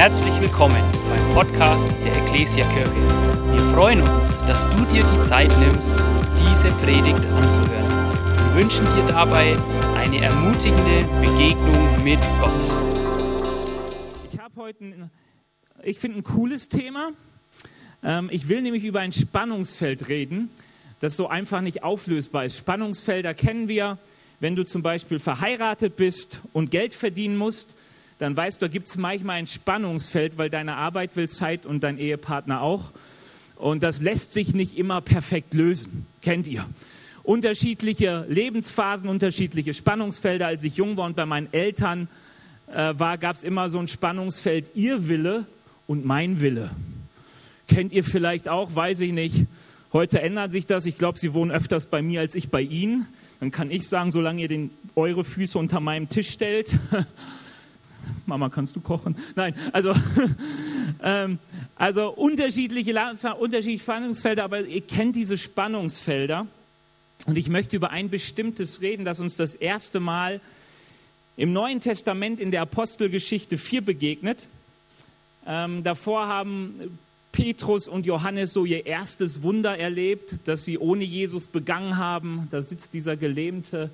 Herzlich willkommen beim Podcast der Ecclesia Kirche. Wir freuen uns, dass du dir die Zeit nimmst, diese Predigt anzuhören. Wir wünschen dir dabei eine ermutigende Begegnung mit Gott. Ich habe heute, ein, ich finde, ein cooles Thema. Ähm, ich will nämlich über ein Spannungsfeld reden, das so einfach nicht auflösbar ist. Spannungsfelder kennen wir, wenn du zum Beispiel verheiratet bist und Geld verdienen musst dann weißt du, da gibt es manchmal ein Spannungsfeld, weil deine Arbeit will Zeit und dein Ehepartner auch. Und das lässt sich nicht immer perfekt lösen. Kennt ihr? Unterschiedliche Lebensphasen, unterschiedliche Spannungsfelder. Als ich jung war und bei meinen Eltern äh, war, gab es immer so ein Spannungsfeld, ihr Wille und mein Wille. Kennt ihr vielleicht auch, weiß ich nicht. Heute ändert sich das. Ich glaube, sie wohnen öfters bei mir als ich bei ihnen. Dann kann ich sagen, solange ihr den, eure Füße unter meinem Tisch stellt, Mama, kannst du kochen? Nein, also, ähm, also unterschiedliche, unterschiedliche Spannungsfelder, aber ihr kennt diese Spannungsfelder. Und ich möchte über ein bestimmtes reden, das uns das erste Mal im Neuen Testament in der Apostelgeschichte 4 begegnet. Ähm, davor haben Petrus und Johannes so ihr erstes Wunder erlebt, das sie ohne Jesus begangen haben. Da sitzt dieser gelähmte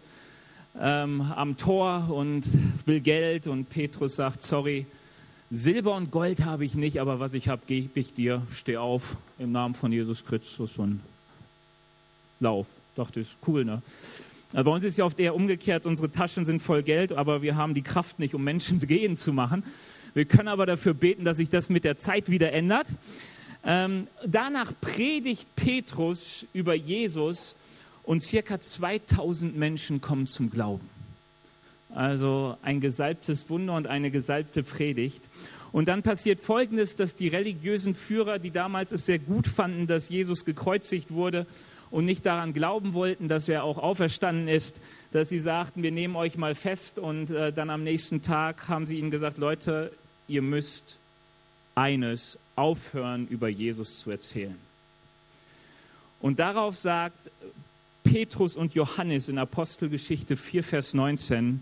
ähm, am Tor und will Geld und Petrus sagt, sorry, Silber und Gold habe ich nicht, aber was ich habe, gebe ich dir. Steh auf im Namen von Jesus Christus und lauf. Dachte, ist cool, ne? Bei uns ist ja oft eher umgekehrt, unsere Taschen sind voll Geld, aber wir haben die Kraft nicht, um Menschen gehen zu machen. Wir können aber dafür beten, dass sich das mit der Zeit wieder ändert. Ähm, danach predigt Petrus über Jesus und circa 2000 Menschen kommen zum Glauben. Also ein gesalbtes Wunder und eine gesalbte Predigt. Und dann passiert Folgendes, dass die religiösen Führer, die damals es sehr gut fanden, dass Jesus gekreuzigt wurde und nicht daran glauben wollten, dass er auch auferstanden ist, dass sie sagten, wir nehmen euch mal fest und äh, dann am nächsten Tag haben sie ihnen gesagt, Leute, ihr müsst eines aufhören, über Jesus zu erzählen. Und darauf sagt Petrus und Johannes in Apostelgeschichte 4, Vers 19,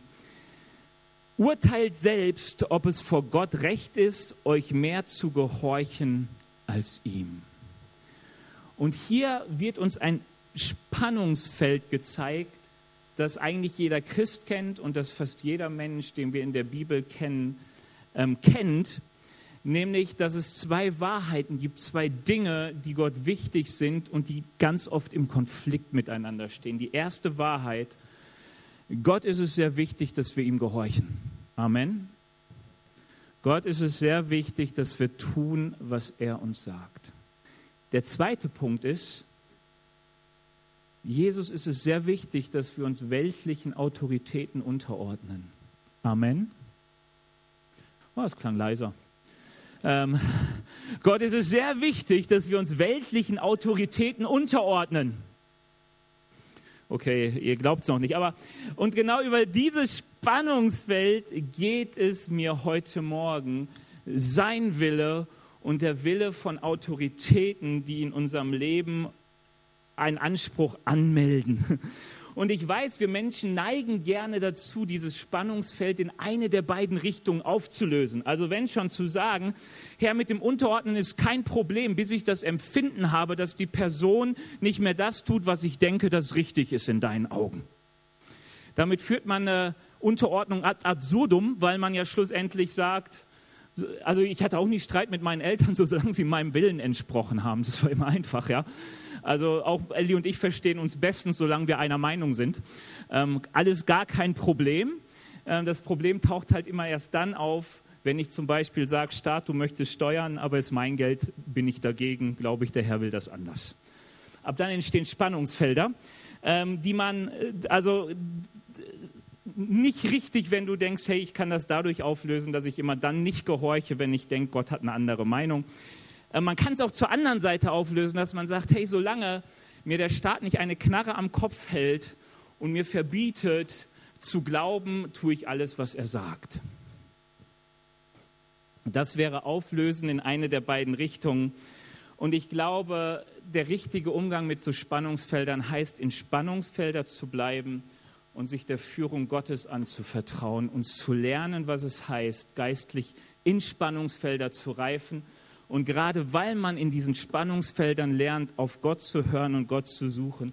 urteilt selbst, ob es vor Gott recht ist, euch mehr zu gehorchen als ihm. Und hier wird uns ein Spannungsfeld gezeigt, das eigentlich jeder Christ kennt und das fast jeder Mensch, den wir in der Bibel kennen, ähm, kennt nämlich, dass es zwei Wahrheiten gibt, zwei Dinge, die Gott wichtig sind und die ganz oft im Konflikt miteinander stehen. Die erste Wahrheit, Gott ist es sehr wichtig, dass wir ihm gehorchen. Amen. Gott ist es sehr wichtig, dass wir tun, was er uns sagt. Der zweite Punkt ist, Jesus ist es sehr wichtig, dass wir uns weltlichen Autoritäten unterordnen. Amen. Oh, das klang leiser. Ähm, Gott ist es sehr wichtig, dass wir uns weltlichen Autoritäten unterordnen. Okay, ihr glaubt es noch nicht, aber und genau über dieses Spannungsfeld geht es mir heute Morgen. Sein Wille und der Wille von Autoritäten, die in unserem Leben einen Anspruch anmelden. Und ich weiß, wir Menschen neigen gerne dazu, dieses Spannungsfeld in eine der beiden Richtungen aufzulösen. Also wenn schon zu sagen, Herr, mit dem Unterordnen ist kein Problem, bis ich das Empfinden habe, dass die Person nicht mehr das tut, was ich denke, das richtig ist in deinen Augen. Damit führt man eine Unterordnung ad absurdum, weil man ja schlussendlich sagt, also ich hatte auch nie Streit mit meinen Eltern, solange sie meinem Willen entsprochen haben. Das war immer einfach, ja. Also auch Ellie und ich verstehen uns bestens, solange wir einer Meinung sind. Ähm, alles gar kein Problem. Ähm, das Problem taucht halt immer erst dann auf, wenn ich zum Beispiel sage, Staat, du möchtest steuern, aber es ist mein Geld, bin ich dagegen, glaube ich, der Herr will das anders. Ab dann entstehen Spannungsfelder, ähm, die man, äh, also nicht richtig, wenn du denkst, hey, ich kann das dadurch auflösen, dass ich immer dann nicht gehorche, wenn ich denke, Gott hat eine andere Meinung. Äh, man kann es auch zur anderen Seite auflösen, dass man sagt, hey, solange mir der Staat nicht eine Knarre am Kopf hält und mir verbietet zu glauben, tue ich alles, was er sagt. Das wäre Auflösen in eine der beiden Richtungen. Und ich glaube, der richtige Umgang mit so Spannungsfeldern heißt, in Spannungsfelder zu bleiben und sich der Führung Gottes anzuvertrauen und zu lernen, was es heißt, geistlich in Spannungsfelder zu reifen. Und gerade weil man in diesen Spannungsfeldern lernt, auf Gott zu hören und Gott zu suchen,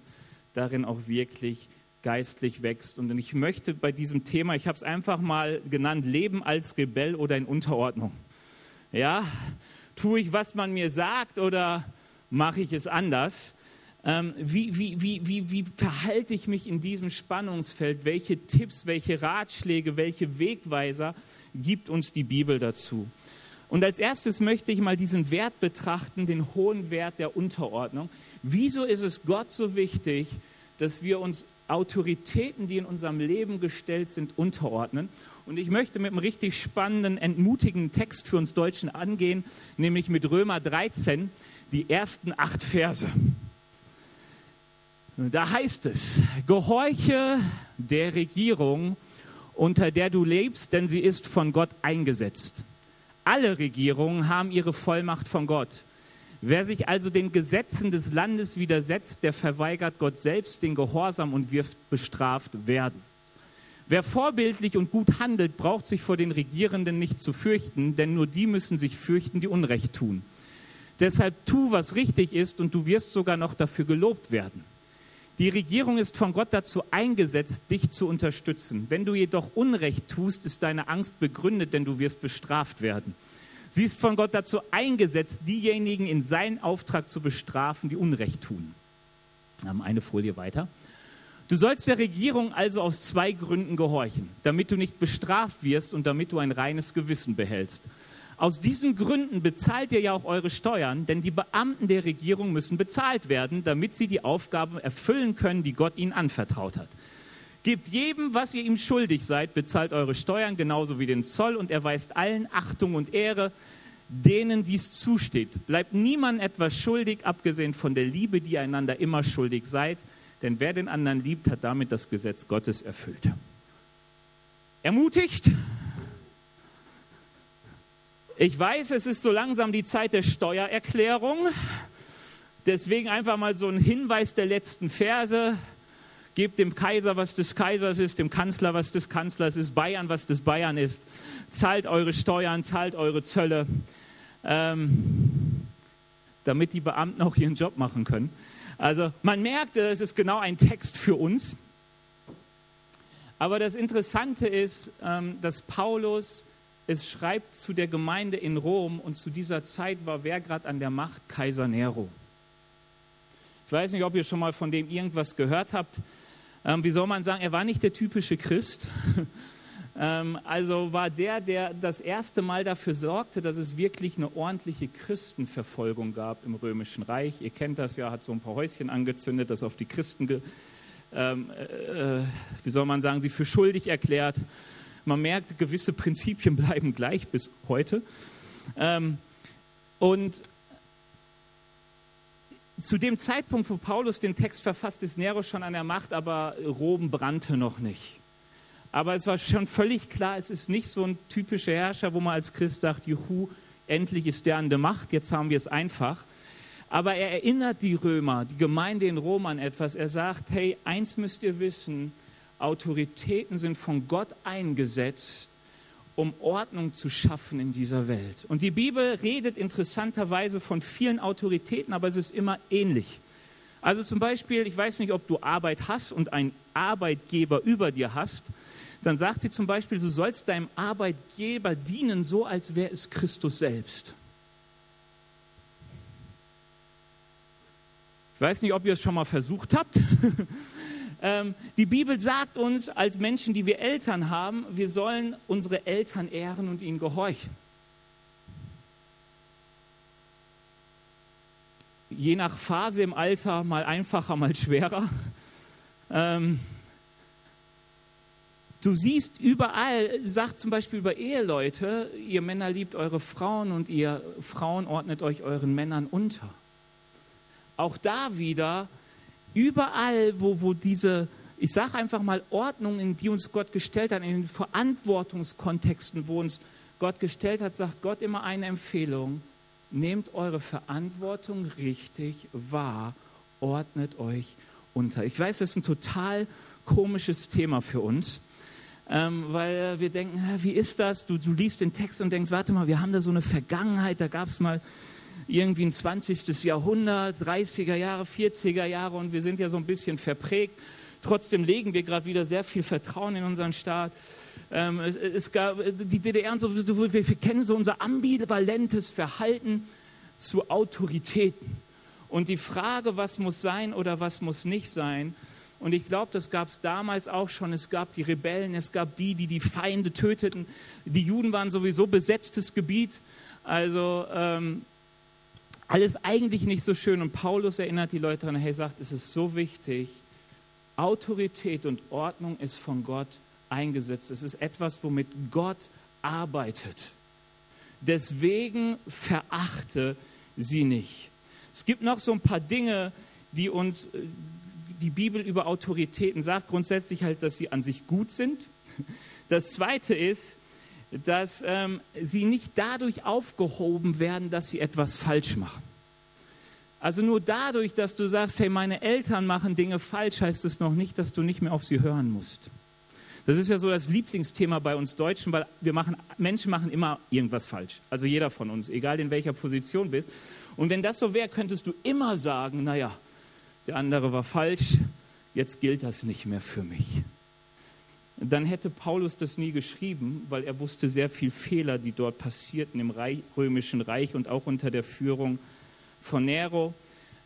darin auch wirklich geistlich wächst. Und ich möchte bei diesem Thema, ich habe es einfach mal genannt, Leben als Rebell oder in Unterordnung. Ja, tue ich, was man mir sagt oder mache ich es anders? Ähm, wie, wie, wie, wie, wie verhalte ich mich in diesem Spannungsfeld? Welche Tipps, welche Ratschläge, welche Wegweiser gibt uns die Bibel dazu? Und als erstes möchte ich mal diesen Wert betrachten, den hohen Wert der Unterordnung. Wieso ist es Gott so wichtig, dass wir uns Autoritäten, die in unserem Leben gestellt sind, unterordnen? Und ich möchte mit einem richtig spannenden, entmutigenden Text für uns Deutschen angehen, nämlich mit Römer 13, die ersten acht Verse. Da heißt es, gehorche der Regierung, unter der du lebst, denn sie ist von Gott eingesetzt. Alle Regierungen haben ihre Vollmacht von Gott. Wer sich also den Gesetzen des Landes widersetzt, der verweigert Gott selbst den Gehorsam und wird bestraft werden. Wer vorbildlich und gut handelt, braucht sich vor den Regierenden nicht zu fürchten, denn nur die müssen sich fürchten, die Unrecht tun. Deshalb tu, was richtig ist, und du wirst sogar noch dafür gelobt werden. Die Regierung ist von Gott dazu eingesetzt, dich zu unterstützen. Wenn du jedoch Unrecht tust, ist deine Angst begründet, denn du wirst bestraft werden. Sie ist von Gott dazu eingesetzt, diejenigen in seinen Auftrag zu bestrafen, die Unrecht tun. Wir haben eine Folie weiter. Du sollst der Regierung also aus zwei Gründen gehorchen, damit du nicht bestraft wirst und damit du ein reines Gewissen behältst. Aus diesen Gründen bezahlt ihr ja auch eure Steuern, denn die Beamten der Regierung müssen bezahlt werden, damit sie die Aufgaben erfüllen können, die Gott ihnen anvertraut hat. Gebt jedem, was ihr ihm schuldig seid, bezahlt eure Steuern genauso wie den Zoll und erweist allen Achtung und Ehre, denen dies zusteht. Bleibt niemand etwas schuldig, abgesehen von der Liebe, die ihr einander immer schuldig seid, denn wer den anderen liebt, hat damit das Gesetz Gottes erfüllt. Ermutigt, ich weiß, es ist so langsam die Zeit der Steuererklärung. Deswegen einfach mal so ein Hinweis der letzten Verse. Gebt dem Kaiser, was des Kaisers ist, dem Kanzler, was des Kanzlers ist, Bayern, was des Bayern ist. Zahlt eure Steuern, zahlt eure Zölle, ähm, damit die Beamten auch ihren Job machen können. Also man merkt, es ist genau ein Text für uns. Aber das Interessante ist, ähm, dass Paulus es schreibt zu der Gemeinde in Rom und zu dieser Zeit war wer gerade an der Macht? Kaiser Nero. Ich weiß nicht, ob ihr schon mal von dem irgendwas gehört habt. Ähm, wie soll man sagen, er war nicht der typische Christ. ähm, also war der, der das erste Mal dafür sorgte, dass es wirklich eine ordentliche Christenverfolgung gab im Römischen Reich. Ihr kennt das ja, hat so ein paar Häuschen angezündet, das auf die Christen, ähm, äh, äh, wie soll man sagen, sie für schuldig erklärt. Man merkt, gewisse Prinzipien bleiben gleich bis heute. Ähm, und zu dem Zeitpunkt, wo Paulus den Text verfasst, ist Nero schon an der Macht, aber Rom brannte noch nicht. Aber es war schon völlig klar, es ist nicht so ein typischer Herrscher, wo man als Christ sagt, juhu, endlich ist der an der Macht, jetzt haben wir es einfach. Aber er erinnert die Römer, die Gemeinde in Rom an etwas. Er sagt, hey, eins müsst ihr wissen, Autoritäten sind von Gott eingesetzt, um Ordnung zu schaffen in dieser Welt. Und die Bibel redet interessanterweise von vielen Autoritäten, aber es ist immer ähnlich. Also zum Beispiel, ich weiß nicht, ob du Arbeit hast und einen Arbeitgeber über dir hast, dann sagt sie zum Beispiel, du sollst deinem Arbeitgeber dienen, so als wäre es Christus selbst. Ich weiß nicht, ob ihr es schon mal versucht habt. Ähm, die Bibel sagt uns als Menschen, die wir Eltern haben, wir sollen unsere Eltern ehren und ihnen gehorchen. Je nach Phase im Alter mal einfacher, mal schwerer. Ähm, Du siehst überall, sagt zum Beispiel über Eheleute, ihr Männer liebt eure Frauen und ihr Frauen ordnet euch euren Männern unter. Auch da wieder Überall, wo, wo diese, ich sage einfach mal, Ordnungen, die uns Gott gestellt hat, in den Verantwortungskontexten, wo uns Gott gestellt hat, sagt Gott immer eine Empfehlung. Nehmt eure Verantwortung richtig wahr, ordnet euch unter. Ich weiß, das ist ein total komisches Thema für uns. ähm, weil wir denken, wie ist das? Du, du liest den Text und denkst, warte mal, wir haben da so eine Vergangenheit, da gab es mal irgendwie ein 20. Jahrhundert, 30er Jahre, 40er Jahre und wir sind ja so ein bisschen verprägt. Trotzdem legen wir gerade wieder sehr viel Vertrauen in unseren Staat. Ähm, es, es, gab die DDR und so, wir kennen so unser ambivalentes Verhalten zu Autoritäten. Und die Frage, was muss sein oder was muss nicht sein, und ich glaube, das gab es damals auch schon. Es gab die Rebellen, es gab die, die die Feinde töteten. Die Juden waren sowieso besetztes Gebiet. Also ähm, alles eigentlich nicht so schön. Und Paulus erinnert die Leute daran, hey, sagt, es ist so wichtig, Autorität und Ordnung ist von Gott eingesetzt. Es ist etwas, womit Gott arbeitet. Deswegen verachte sie nicht. Es gibt noch so ein paar Dinge, die uns äh, die Bibel über Autoritäten sagt. Grundsätzlich halt, dass sie an sich gut sind. Das Zweite ist, dass ähm, sie nicht dadurch aufgehoben werden, dass sie etwas falsch machen. Also nur dadurch, dass du sagst, hey, meine Eltern machen Dinge falsch, heißt es noch nicht, dass du nicht mehr auf sie hören musst. Das ist ja so das Lieblingsthema bei uns Deutschen, weil wir machen, Menschen machen immer irgendwas falsch. Also jeder von uns, egal in welcher Position bist. Und wenn das so wäre, könntest du immer sagen, naja, der andere war falsch, jetzt gilt das nicht mehr für mich. Dann hätte Paulus das nie geschrieben, weil er wusste sehr viel Fehler, die dort passierten im Reich, römischen Reich und auch unter der Führung von Nero.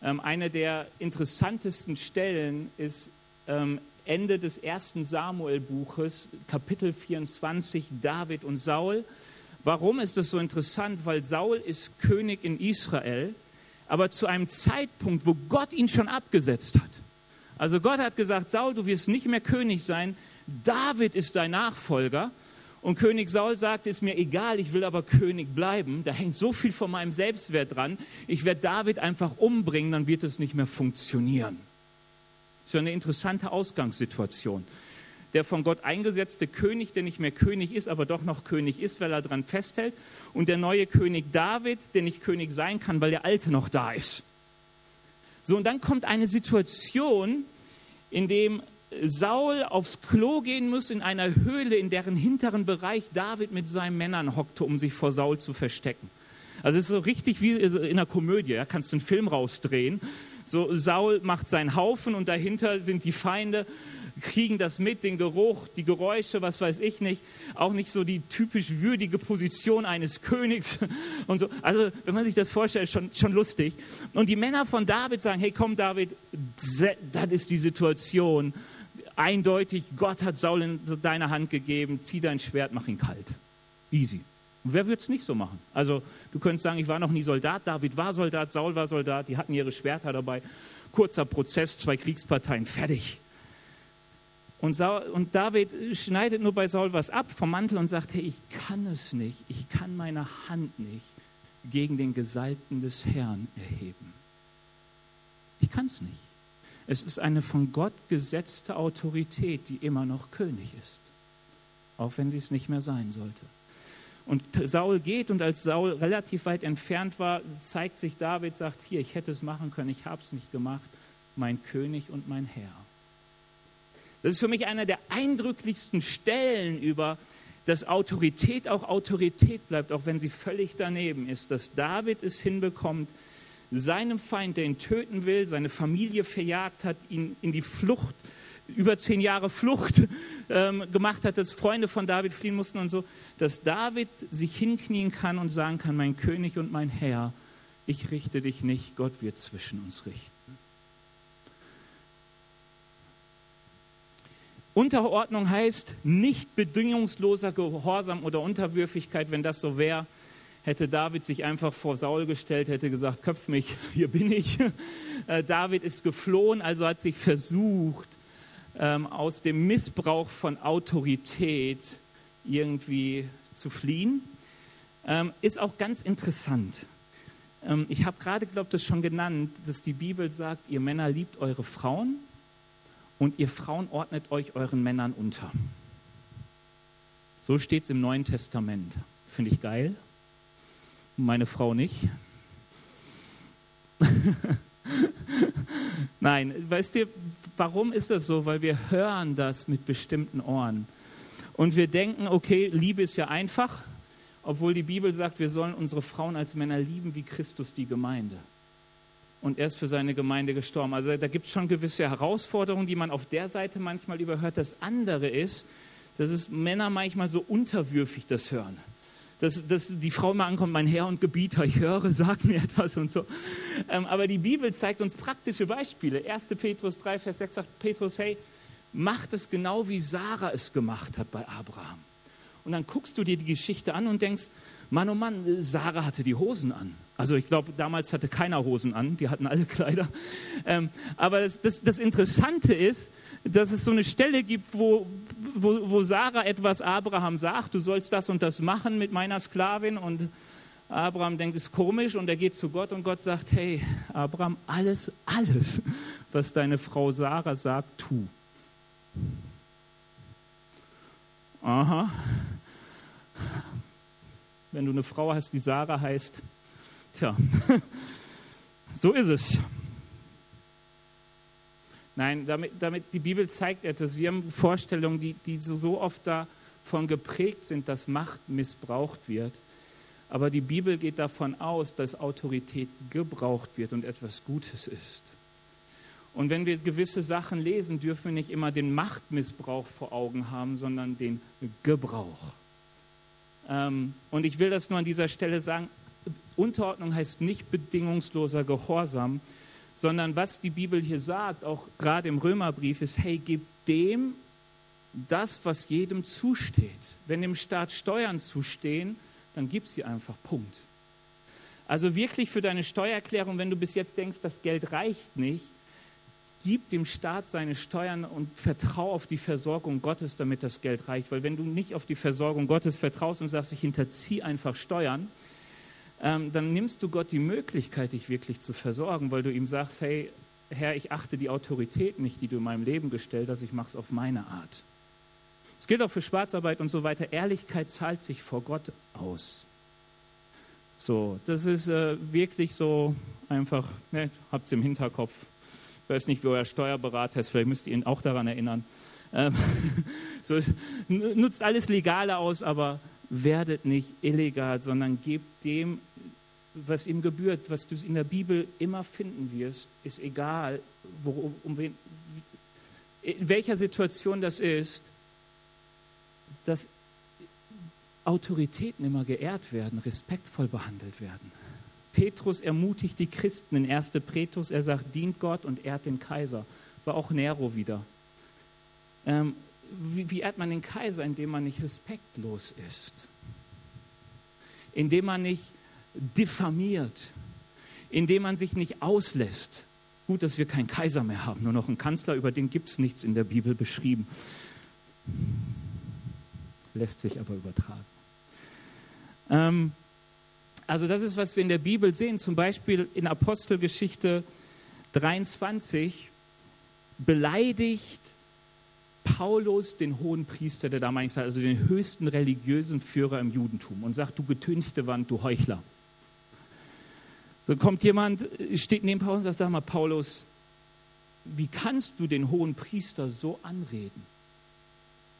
Ähm, eine der interessantesten Stellen ist ähm, Ende des ersten Samuel-Buches, Kapitel 24, David und Saul. Warum ist das so interessant? Weil Saul ist König in Israel, aber zu einem Zeitpunkt, wo Gott ihn schon abgesetzt hat. Also Gott hat gesagt, Saul, du wirst nicht mehr König sein, David ist dein Nachfolger. Und König Saul sagt, ist mir egal, ich will aber König bleiben. Da hängt so viel von meinem Selbstwert dran. Ich werde David einfach umbringen, dann wird es nicht mehr funktionieren. Das ist eine interessante Ausgangssituation. Der von Gott eingesetzte König, der nicht mehr König ist, aber doch noch König ist, weil er daran festhält. Und der neue König David, der nicht König sein kann, weil der alte noch da ist. So, und dann kommt eine Situation, in dem Saul aufs Klo gehen muss in einer Höhle, in deren hinteren Bereich David mit seinen Männern hockte, um sich vor Saul zu verstecken. Also es ist so richtig wie in einer Komödie, ja, kannst du einen Film rausdrehen. So Saul macht seinen Haufen und dahinter sind die Feinde, kriegen das mit, den Geruch, die Geräusche, was weiß ich nicht. Auch nicht so die typisch würdige Position eines Königs und so. Also wenn man sich das vorstellt, schon, schon lustig. Und die Männer von David sagen, hey komm David, das ist die Situation. Eindeutig, Gott hat Saul in deine Hand gegeben, zieh dein Schwert, mach ihn kalt. Easy. Und wer würde es nicht so machen? Also du könntest sagen, ich war noch nie Soldat, David war Soldat, Saul war Soldat, die hatten ihre Schwerter dabei. Kurzer Prozess, zwei Kriegsparteien, fertig. Und, Saul, und David schneidet nur bei Saul was ab vom Mantel und sagt, hey, ich kann es nicht, ich kann meine Hand nicht gegen den Gesalbten des Herrn erheben. Ich kann es nicht. Es ist eine von Gott gesetzte Autorität, die immer noch König ist, auch wenn sie es nicht mehr sein sollte. Und Saul geht und als Saul relativ weit entfernt war, zeigt sich David, sagt, hier, ich hätte es machen können, ich habe es nicht gemacht, mein König und mein Herr. Das ist für mich einer der eindrücklichsten Stellen über, dass Autorität auch Autorität bleibt, auch wenn sie völlig daneben ist, dass David es hinbekommt, seinem Feind, der ihn töten will, seine Familie verjagt hat, ihn in die Flucht über zehn Jahre Flucht ähm, gemacht hat, dass Freunde von David fliehen mussten und so, dass David sich hinknien kann und sagen kann, mein König und mein Herr, ich richte dich nicht, Gott wird zwischen uns richten. Unterordnung heißt nicht bedingungsloser Gehorsam oder Unterwürfigkeit. Wenn das so wäre, hätte David sich einfach vor Saul gestellt, hätte gesagt, köpf mich, hier bin ich. Äh, David ist geflohen, also hat sich versucht, ähm, aus dem Missbrauch von Autorität irgendwie zu fliehen. Ähm, ist auch ganz interessant. Ähm, ich habe gerade, glaube ich, das schon genannt, dass die Bibel sagt, ihr Männer liebt eure Frauen und ihr Frauen ordnet euch euren Männern unter. So steht es im Neuen Testament. Finde ich geil. Meine Frau nicht. Nein, weißt du, warum ist das so? Weil wir hören das mit bestimmten Ohren. Und wir denken, okay, Liebe ist ja einfach, obwohl die Bibel sagt, wir sollen unsere Frauen als Männer lieben wie Christus die Gemeinde. Und er ist für seine Gemeinde gestorben. Also da gibt es schon gewisse Herausforderungen, die man auf der Seite manchmal überhört. Das andere ist, dass es Männer manchmal so unterwürfig das hören dass, dass die Frau immer ankommt, mein Herr und Gebieter, ich höre, sag mir etwas und so. Ähm, aber die Bibel zeigt uns praktische Beispiele. 1. Petrus 3, Vers 6 sagt Petrus, hey, macht es genau wie Sarah es gemacht hat bei Abraham. Und dann guckst du dir die Geschichte an und denkst, Mann, oh Mann, Sarah hatte die Hosen an. Also ich glaube, damals hatte keiner Hosen an, die hatten alle Kleider. Ähm, aber das, das, das Interessante ist, dass es so eine Stelle gibt, wo, wo, wo Sarah etwas Abraham sagt, du sollst das und das machen mit meiner Sklavin und Abraham denkt, es ist komisch und er geht zu Gott und Gott sagt, hey Abraham, alles, alles, was deine Frau Sarah sagt, tu. Aha. Wenn du eine Frau hast, die Sarah heißt, tja, so ist es. Nein, damit, damit die Bibel zeigt etwas. Wir haben Vorstellungen, die, die so oft davon geprägt sind, dass Macht missbraucht wird. Aber die Bibel geht davon aus, dass Autorität gebraucht wird und etwas Gutes ist. Und wenn wir gewisse Sachen lesen, dürfen wir nicht immer den Machtmissbrauch vor Augen haben, sondern den Gebrauch. Ähm, und ich will das nur an dieser Stelle sagen, Unterordnung heißt nicht bedingungsloser Gehorsam, sondern was die Bibel hier sagt, auch gerade im Römerbrief, ist, hey, gib dem das, was jedem zusteht. Wenn dem Staat Steuern zustehen, dann gib sie einfach, Punkt. Also wirklich für deine Steuererklärung, wenn du bis jetzt denkst, das Geld reicht nicht, gib dem Staat seine Steuern und vertrau auf die Versorgung Gottes, damit das Geld reicht. Weil wenn du nicht auf die Versorgung Gottes vertraust und sagst, ich hinterziehe einfach Steuern, ähm, dann nimmst du Gott die Möglichkeit, dich wirklich zu versorgen, weil du ihm sagst, hey, Herr, ich achte die Autorität nicht, die du in meinem Leben gestellt hast, ich mache es auf meine Art. Es gilt auch für Schwarzarbeit und so weiter. Ehrlichkeit zahlt sich vor Gott aus. So, das ist äh, wirklich so einfach, ne, habt es im Hinterkopf. Ich weiß nicht, wie euer Steuerberater ist, vielleicht müsst ihr ihn auch daran erinnern. Ähm, so, nutzt alles Legale aus, aber werdet nicht illegal, sondern gebt dem, was ihm gebührt, was du in der Bibel immer finden wirst, ist egal, worum, um wen, in welcher Situation das ist, dass Autoritäten immer geehrt werden, respektvoll behandelt werden. Petrus ermutigt die Christen in 1. Petrus, er sagt, dient Gott und ehrt den Kaiser. War auch Nero wieder. Ähm, wie, wie ehrt man den Kaiser, indem man nicht respektlos ist? Indem man nicht diffamiert, indem man sich nicht auslässt. Gut, dass wir keinen Kaiser mehr haben, nur noch einen Kanzler, über den gibt es nichts in der Bibel beschrieben. Lässt sich aber übertragen. Ähm, also das ist, was wir in der Bibel sehen, zum Beispiel in Apostelgeschichte 23 beleidigt Paulus den hohen Priester der damaligen Zeit, also den höchsten religiösen Führer im Judentum, und sagt, du getünchte Wand, du Heuchler. So kommt jemand, steht neben Paulus und sagt, sag mal, Paulus, wie kannst du den hohen Priester so anreden?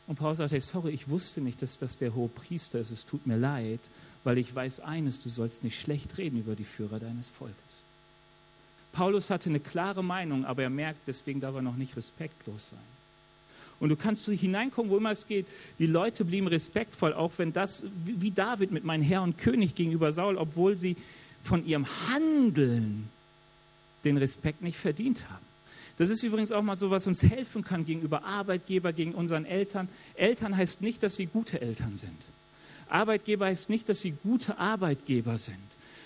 Und Paulus sagt, hey, sorry, ich wusste nicht, dass das der hohe Priester ist, es tut mir leid, weil ich weiß eines, du sollst nicht schlecht reden über die Führer deines Volkes. Paulus hatte eine klare Meinung, aber er merkt, deswegen darf er noch nicht respektlos sein. Und du kannst so hineinkommen, wo immer es geht. Die Leute blieben respektvoll, auch wenn das, wie David mit meinem Herr und König gegenüber Saul, obwohl sie von ihrem Handeln den Respekt nicht verdient haben. Das ist übrigens auch mal so, was uns helfen kann gegenüber Arbeitgeber, gegen unseren Eltern. Eltern heißt nicht, dass sie gute Eltern sind. Arbeitgeber heißt nicht, dass sie gute Arbeitgeber sind.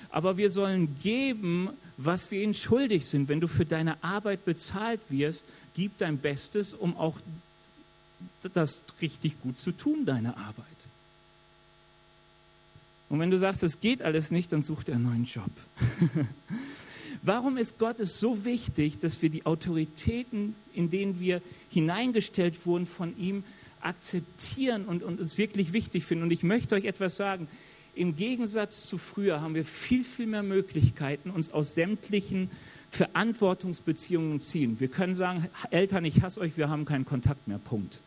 Aber wir sollen geben, was wir ihnen schuldig sind. Wenn du für deine Arbeit bezahlt wirst, gib dein Bestes, um auch das richtig gut zu tun, deine Arbeit. Und wenn du sagst, es geht alles nicht, dann such dir einen neuen Job. Warum ist Gott es so wichtig, dass wir die Autoritäten, in denen wir hineingestellt wurden, von ihm akzeptieren und, und uns wirklich wichtig finden? Und ich möchte euch etwas sagen. Im Gegensatz zu früher haben wir viel, viel mehr Möglichkeiten, uns aus sämtlichen Verantwortungsbeziehungen ziehen. Wir können sagen, Eltern, ich hasse euch, wir haben keinen Kontakt mehr. Punkt.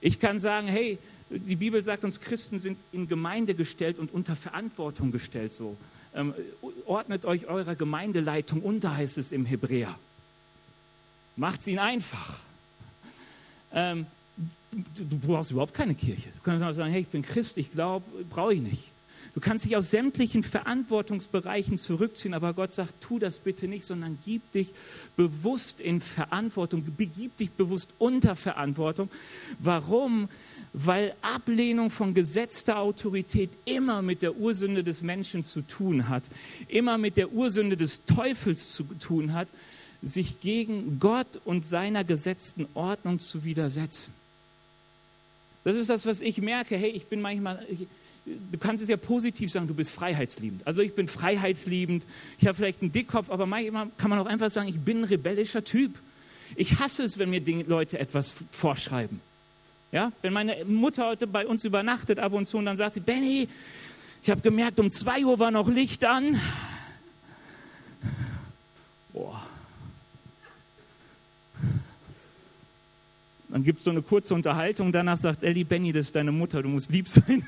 Ich kann sagen, hey, die Bibel sagt uns, Christen sind in Gemeinde gestellt und unter Verantwortung gestellt. So ähm, ordnet euch eurer Gemeindeleitung unter, heißt es im Hebräer. Macht es ihnen einfach. Ähm, du, du, brauchst überhaupt keine Kirche. Du kannst sagen, hey, ich bin Christ, ich glaube, brauche ich nicht. Du kannst dich aus sämtlichen Verantwortungsbereichen zurückziehen, aber Gott sagt, tu das bitte nicht, sondern gib dich bewusst in Verantwortung, begib dich bewusst unter Verantwortung. Warum? Weil Ablehnung von gesetzter Autorität immer mit der Ursünde des Menschen zu tun hat, immer mit der Ursünde des Teufels zu tun hat, sich gegen Gott und seiner gesetzten Ordnung zu widersetzen. Das ist das, was ich merke. Hey, ich bin manchmal, ich, du kannst es ja positiv sagen, du bist freiheitsliebend. Also ich bin freiheitsliebend, ich habe vielleicht einen Dickkopf, aber manchmal kann man auch einfach sagen, ich bin ein rebellischer Typ. Ich hasse es, wenn mir Leute etwas vorschreiben. Ja, wenn meine Mutter heute bei uns übernachtet ab und zu und dann sagt sie, Benny, ich habe gemerkt, um zwei Uhr war noch Licht an. Dann gibt es so eine kurze Unterhaltung, danach sagt Ellie, Benny, das ist deine Mutter, du musst lieb sein.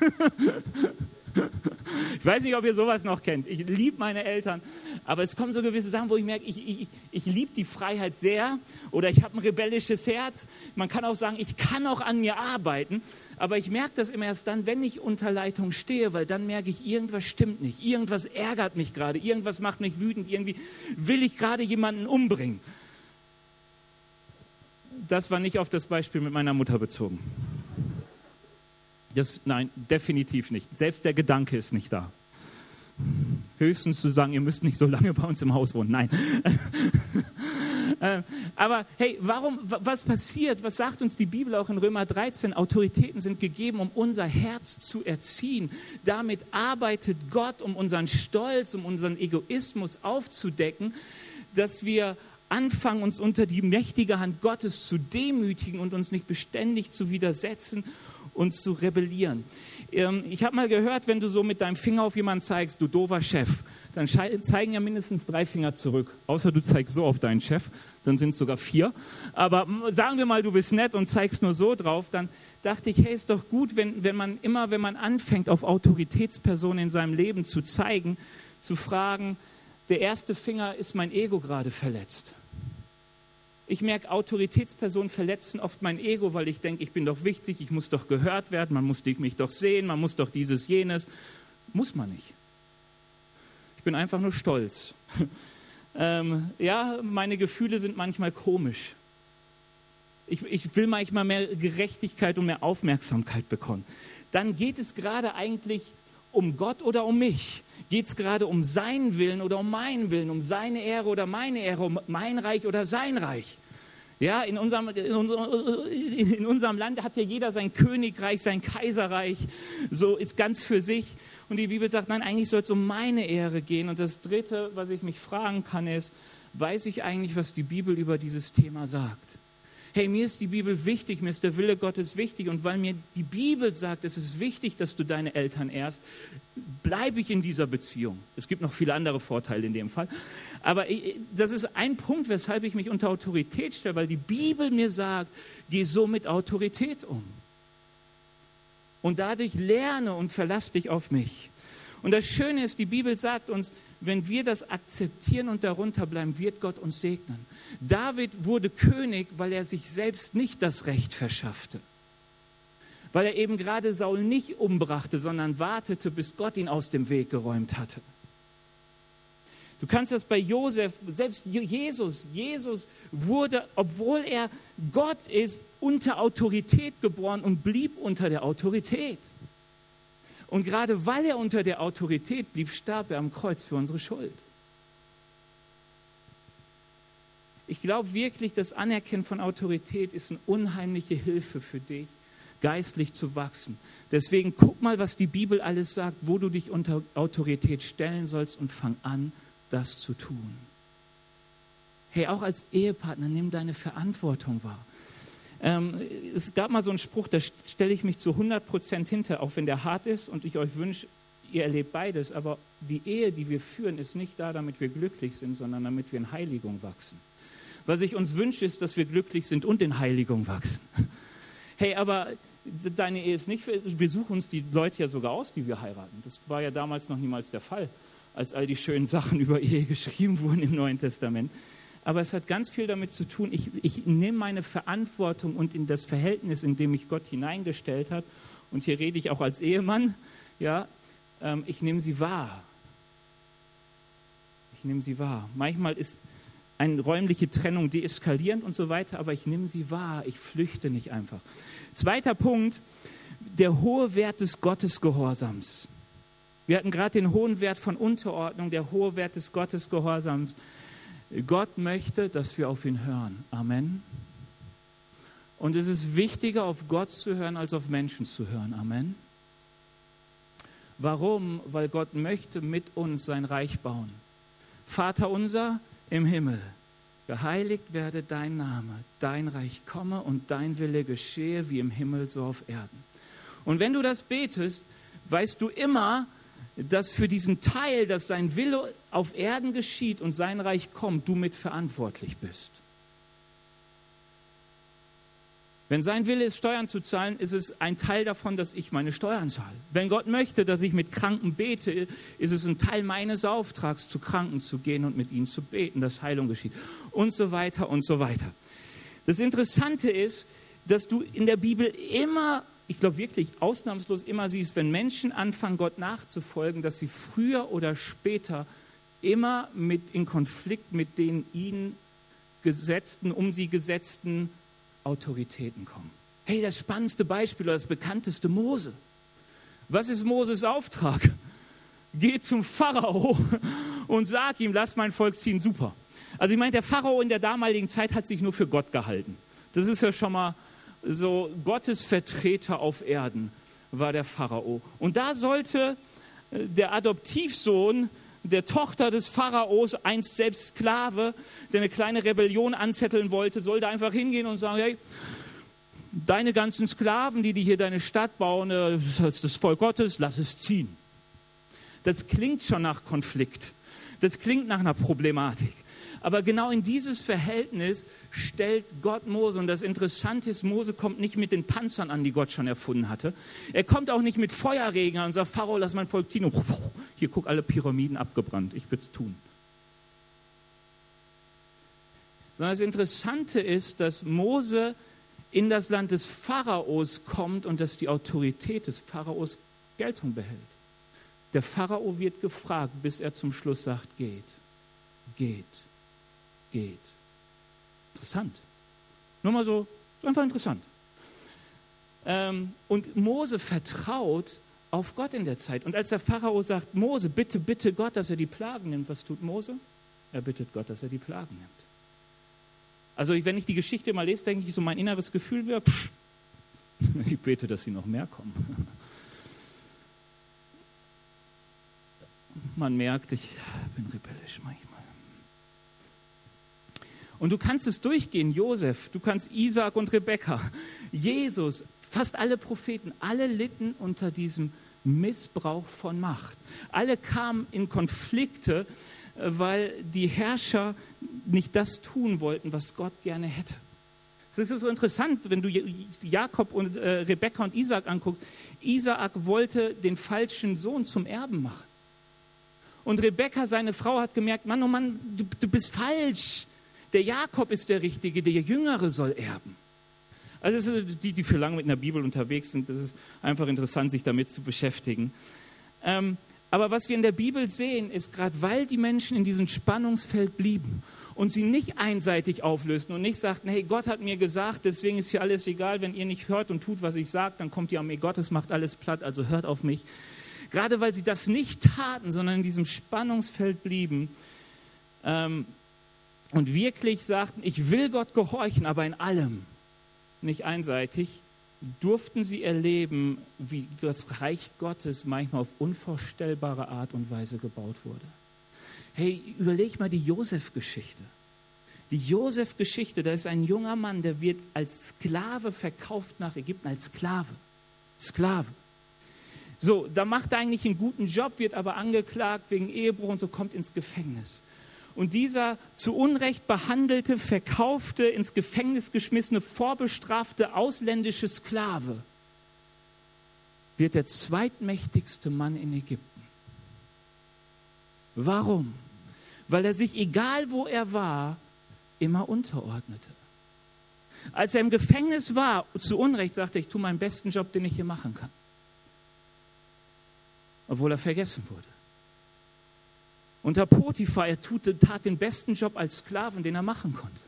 ich weiß nicht, ob ihr sowas noch kennt. Ich liebe meine Eltern, aber es kommen so gewisse Sachen, wo ich merke, ich, ich, ich liebe die Freiheit sehr oder ich habe ein rebellisches Herz. Man kann auch sagen, ich kann auch an mir arbeiten, aber ich merke das immer erst dann, wenn ich unter Leitung stehe, weil dann merke ich, irgendwas stimmt nicht, irgendwas ärgert mich gerade, irgendwas macht mich wütend, irgendwie will ich gerade jemanden umbringen das war nicht auf das Beispiel mit meiner Mutter bezogen. Das, nein, definitiv nicht. Selbst der Gedanke ist nicht da. Höchstens zu sagen, ihr müsst nicht so lange bei uns im Haus wohnen. Nein. Äh, aber hey, warum, was passiert? Was sagt uns die Bibel auch in Römer 13? Autoritäten sind gegeben, um unser Herz zu erziehen. Damit arbeitet Gott, um unseren Stolz, um unseren Egoismus aufzudecken, dass wir anfangen, uns unter die mächtige Hand Gottes zu demütigen und uns nicht beständig zu widersetzen und zu rebellieren. Ähm, ich habe mal gehört, wenn du so mit deinem Finger auf jemanden zeigst, du dover Chef, dann zeigen ja mindestens drei Finger zurück. Außer du zeigst so auf deinen Chef, dann sind es sogar vier. Aber sagen wir mal, du bist nett und zeigst nur so drauf, dann dachte ich, hey, ist doch gut, wenn, wenn man immer, wenn man anfängt, auf Autoritätspersonen in seinem Leben zu zeigen, zu fragen, der erste Finger ist mein Ego gerade verletzt. Ich merke, Autoritätspersonen verletzen oft mein Ego, weil ich denke, ich bin doch wichtig, ich muss doch gehört werden, man muss mich doch sehen, man muss doch dieses, jenes. Muss man nicht. Ich bin einfach nur stolz. ähm, ja, meine Gefühle sind manchmal komisch. Ich, ich will manchmal mehr Gerechtigkeit und mehr Aufmerksamkeit bekommen. Dann geht es gerade eigentlich um Gott oder um mich. Geht es gerade um seinen Willen oder um meinen Willen, um seine Ehre oder meine Ehre, um mein Reich oder sein Reich? Ja, in unserem, in, unserem, in unserem Land hat ja jeder sein Königreich, sein Kaiserreich, so ist ganz für sich. Und die Bibel sagt, nein, eigentlich soll es um meine Ehre gehen. Und das Dritte, was ich mich fragen kann, ist, weiß ich eigentlich, was die Bibel über dieses Thema sagt? Hey, mir ist die Bibel wichtig, mir ist der Wille Gottes wichtig und weil mir die Bibel sagt, es ist wichtig, dass du deine Eltern ehrst, bleibe ich in dieser Beziehung. Es gibt noch viele andere Vorteile in dem Fall. Aber das ist ein Punkt, weshalb ich mich unter Autorität stelle, weil die Bibel mir sagt, geh so mit Autorität um. Und dadurch lerne und verlass dich auf mich. Und das Schöne ist, die Bibel sagt uns, wenn wir das akzeptieren und darunter bleiben, wird Gott uns segnen. David wurde König, weil er sich selbst nicht das Recht verschaffte. Weil er eben gerade Saul nicht umbrachte, sondern wartete, bis Gott ihn aus dem Weg geräumt hatte. Du kannst das bei Josef, selbst Jesus, Jesus wurde, obwohl er Gott ist, unter Autorität geboren und blieb unter der Autorität. Und gerade weil er unter der Autorität blieb, starb er am Kreuz für unsere Schuld. Ich glaube wirklich, das Anerkennen von Autorität ist eine unheimliche Hilfe für dich, geistlich zu wachsen. Deswegen guck mal, was die Bibel alles sagt, wo du dich unter Autorität stellen sollst und fang an, das zu tun. Hey, auch als Ehepartner, nimm deine Verantwortung wahr. Ähm, es gab mal so einen Spruch, da stelle ich mich zu 100 Prozent hinter, auch wenn der hart ist und ich euch wünsche, ihr erlebt beides. Aber die Ehe, die wir führen, ist nicht da, damit wir glücklich sind, sondern damit wir in Heiligung wachsen. Was ich uns wünsche, ist, dass wir glücklich sind und in Heiligung wachsen. Hey, aber deine Ehe ist nicht, wir suchen uns die Leute ja sogar aus, die wir heiraten. Das war ja damals noch niemals der Fall, als all die schönen Sachen über Ehe geschrieben wurden im Neuen Testament. Aber es hat ganz viel damit zu tun, ich, ich nehme meine Verantwortung und in das Verhältnis, in dem mich Gott hineingestellt hat, und hier rede ich auch als Ehemann, ja, ähm, ich nehme sie wahr. Ich nehme sie wahr. Manchmal ist eine räumliche Trennung deeskalierend und so weiter, aber ich nehme sie wahr, ich flüchte nicht einfach. Zweiter Punkt, der hohe Wert des Gottesgehorsams. Wir hatten gerade den hohen Wert von Unterordnung, der hohe Wert des Gottesgehorsams. Gott möchte, dass wir auf ihn hören. Amen. Und es ist wichtiger, auf Gott zu hören, als auf Menschen zu hören. Amen. Warum? Weil Gott möchte mit uns sein Reich bauen. Vater unser im Himmel, geheiligt werde dein Name, dein Reich komme und dein Wille geschehe wie im Himmel so auf Erden. Und wenn du das betest, weißt du immer, dass für diesen Teil, dass sein Wille auf Erden geschieht und sein Reich kommt, du mitverantwortlich bist. Wenn sein Wille ist, Steuern zu zahlen, ist es ein Teil davon, dass ich meine Steuern zahle. Wenn Gott möchte, dass ich mit Kranken bete, ist es ein Teil meines Auftrags, zu Kranken zu gehen und mit ihnen zu beten, dass Heilung geschieht. Und so weiter und so weiter. Das Interessante ist, dass du in der Bibel immer ich glaube wirklich ausnahmslos immer siehst, wenn Menschen anfangen, Gott nachzufolgen, dass sie früher oder später immer mit in Konflikt mit den ihnen gesetzten, um sie gesetzten Autoritäten kommen. Hey, das spannendste Beispiel oder das bekannteste Mose. Was ist Moses Auftrag? Geh zum Pharao und sag ihm, lass mein Volk ziehen. Super. Also ich meine, der Pharao in der damaligen Zeit hat sich nur für Gott gehalten. Das ist ja schon mal so Gottes Vertreter auf Erden war der Pharao. Und da sollte äh, der Adoptivsohn der Tochter des Pharaos, einst selbst Sklave, der eine kleine Rebellion anzetteln wollte, sollte einfach hingehen und sagen, hey, deine ganzen Sklaven, die, die hier deine Stadt bauen, äh, das ist das Volk Gottes, lass es ziehen. Das klingt schon nach Konflikt. Das klingt nach einer Problematik. Aber genau in dieses Verhältnis stellt Gott Mose. Und das Interessante ist, Mose kommt nicht mit den Panzern an, die Gott schon erfunden hatte. Er kommt auch nicht mit Feuerregen und sagt, Pharao, lass mein Volk ziehen. Und hier, guck, alle Pyramiden abgebrannt. Ich würde es tun. Sondern das Interessante ist, dass Mose in das Land des Pharaos kommt und dass die Autorität des Pharaos Geltung behält. Der Pharao wird gefragt, bis er zum Schluss sagt, geht, geht geht. Interessant. Nur mal so, einfach interessant. Ähm, und Mose vertraut auf Gott in der Zeit. Und als der Pharao sagt, Mose, bitte, bitte Gott, dass er die Plagen nimmt, was tut Mose? Er bittet Gott, dass er die Plagen nimmt. Also wenn ich die Geschichte mal lese, denke ich, so mein inneres Gefühl wäre, ich bete, dass sie noch mehr kommen. Man merkt, ich bin rebellisch manchmal. Und du kannst es durchgehen, Josef, du kannst Isaac und Rebekka, Jesus, fast alle Propheten, alle litten unter diesem Missbrauch von Macht. Alle kamen in Konflikte, äh, weil die Herrscher nicht das tun wollten, was Gott gerne hätte. Es ist so interessant, wenn du Jakob und äh, Rebekka und Isaac anguckst. Isaac wollte den falschen Sohn zum Erben machen. Und Rebekka, seine Frau, hat gemerkt, Mann, oh Mann, du, du bist falsch. Der Jakob ist der Richtige, der Jüngere soll erben. Also die, die für lange mit einer Bibel unterwegs sind, das ist einfach interessant, sich damit zu beschäftigen. Ähm, aber was wir in der Bibel sehen, ist gerade, weil die Menschen in diesem Spannungsfeld blieben und sie nicht einseitig auflösten und nicht sagten, hey, Gott hat mir gesagt, deswegen ist hier alles egal, wenn ihr nicht hört und tut, was ich sage, dann kommt an mir, Gottes macht alles platt, also hört auf mich. Gerade weil sie das nicht taten, sondern in diesem Spannungsfeld blieben, ähm, und wirklich sagten, ich will Gott gehorchen, aber in allem, nicht einseitig, durften sie erleben, wie das Reich Gottes manchmal auf unvorstellbare Art und Weise gebaut wurde. Hey, überleg mal die Josef-Geschichte. Die Josef-Geschichte, da ist ein junger Mann, der wird als Sklave verkauft nach Ägypten, als Sklave. Sklave. So, da macht er eigentlich einen guten Job, wird aber angeklagt wegen Ehebruch und so kommt ins Gefängnis. Und dieser zu Unrecht behandelte, verkaufte, ins Gefängnis geschmissene, vorbestrafte ausländische Sklave wird der zweitmächtigste Mann in Ägypten. Warum? Weil er sich, egal wo er war, immer unterordnete. Als er im Gefängnis war, zu Unrecht sagte ich, tue meinen besten Job, den ich hier machen kann. Obwohl er vergessen wurde. Unter Potiphar, er tat den besten Job als Sklaven, den er machen konnte.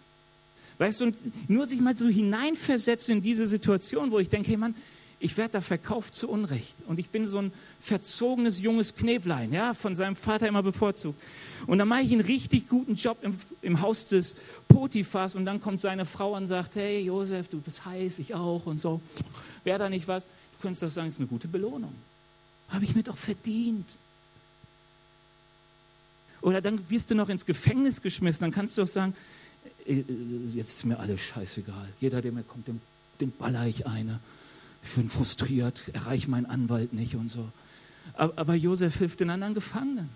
Weißt du, und nur sich mal so hineinversetzen in diese Situation, wo ich denke, hey Mann, ich werde da verkauft zu Unrecht. Und ich bin so ein verzogenes junges Kneblein, ja, von seinem Vater immer bevorzugt. Und dann mache ich einen richtig guten Job im, im Haus des Potiphas und dann kommt seine Frau und sagt, hey Josef, du bist heiß, ich auch und so. Wäre da nicht was? Du könntest doch sagen, es ist eine gute Belohnung. Habe ich mir doch verdient. Oder dann wirst du noch ins Gefängnis geschmissen, dann kannst du doch sagen, äh, äh, jetzt ist mir alles scheißegal. Jeder, der mir kommt, dem, dem baller ich eine. Ich bin frustriert, erreiche meinen Anwalt nicht und so. Aber, aber Josef hilft den anderen Gefangenen.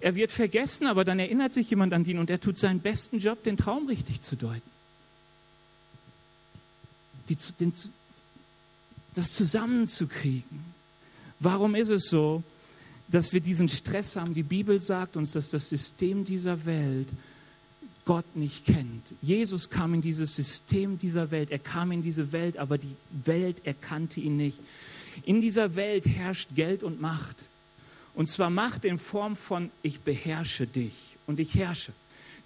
Er wird vergessen, aber dann erinnert sich jemand an ihn und er tut seinen besten Job, den Traum richtig zu deuten. Die, den, das zusammenzukriegen. Warum ist es so, dass wir diesen Stress haben? Die Bibel sagt uns, dass das System dieser Welt Gott nicht kennt. Jesus kam in dieses System dieser Welt. Er kam in diese Welt, aber die Welt erkannte ihn nicht. In dieser Welt herrscht Geld und Macht. Und zwar Macht in Form von, ich beherrsche dich und ich herrsche.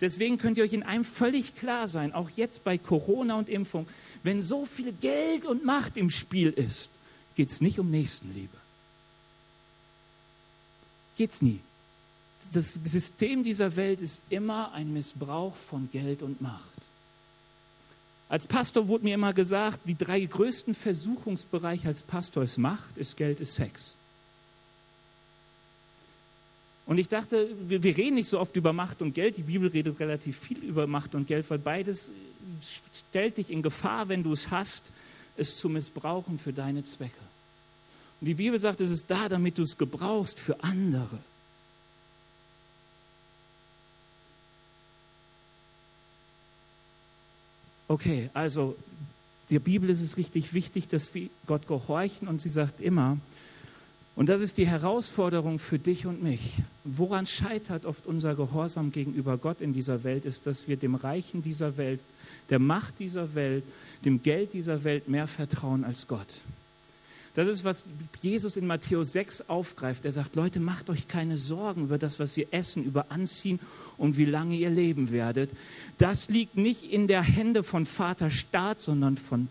Deswegen könnt ihr euch in einem völlig klar sein, auch jetzt bei Corona und Impfung, wenn so viel Geld und Macht im Spiel ist, geht es nicht um Nächstenliebe. Geht es nie das System dieser Welt ist immer ein Missbrauch von Geld und Macht. Als Pastor wurde mir immer gesagt, die drei größten Versuchungsbereiche als Pastor ist Macht, ist Geld, ist Sex. Und ich dachte, wir, reden nicht so oft über Macht und Geld. Die Bibel redet relativ viel über Macht und Geld, weil beides stellt dich in Gefahr, wenn du es hast, es zu missbrauchen für deine Zwecke. Die Bibel sagt, es ist da, damit du es gebrauchst für andere. Okay, also der Bibel ist es richtig wichtig, dass wir Gott gehorchen und sie sagt immer, und das ist die Herausforderung für dich und mich. Woran scheitert oft unser Gehorsam gegenüber Gott in dieser Welt, ist, dass wir dem Reichen dieser Welt, der Macht dieser Welt, dem Geld dieser Welt mehr vertrauen als Gott. Das ist, was Jesus in Matthäus 6 aufgreift. Er sagt, Leute, macht euch keine Sorgen über das, was ihr essen, über Anziehen und wie lange ihr leben werdet. Das liegt nicht in der Hände von Vater Staat, sondern von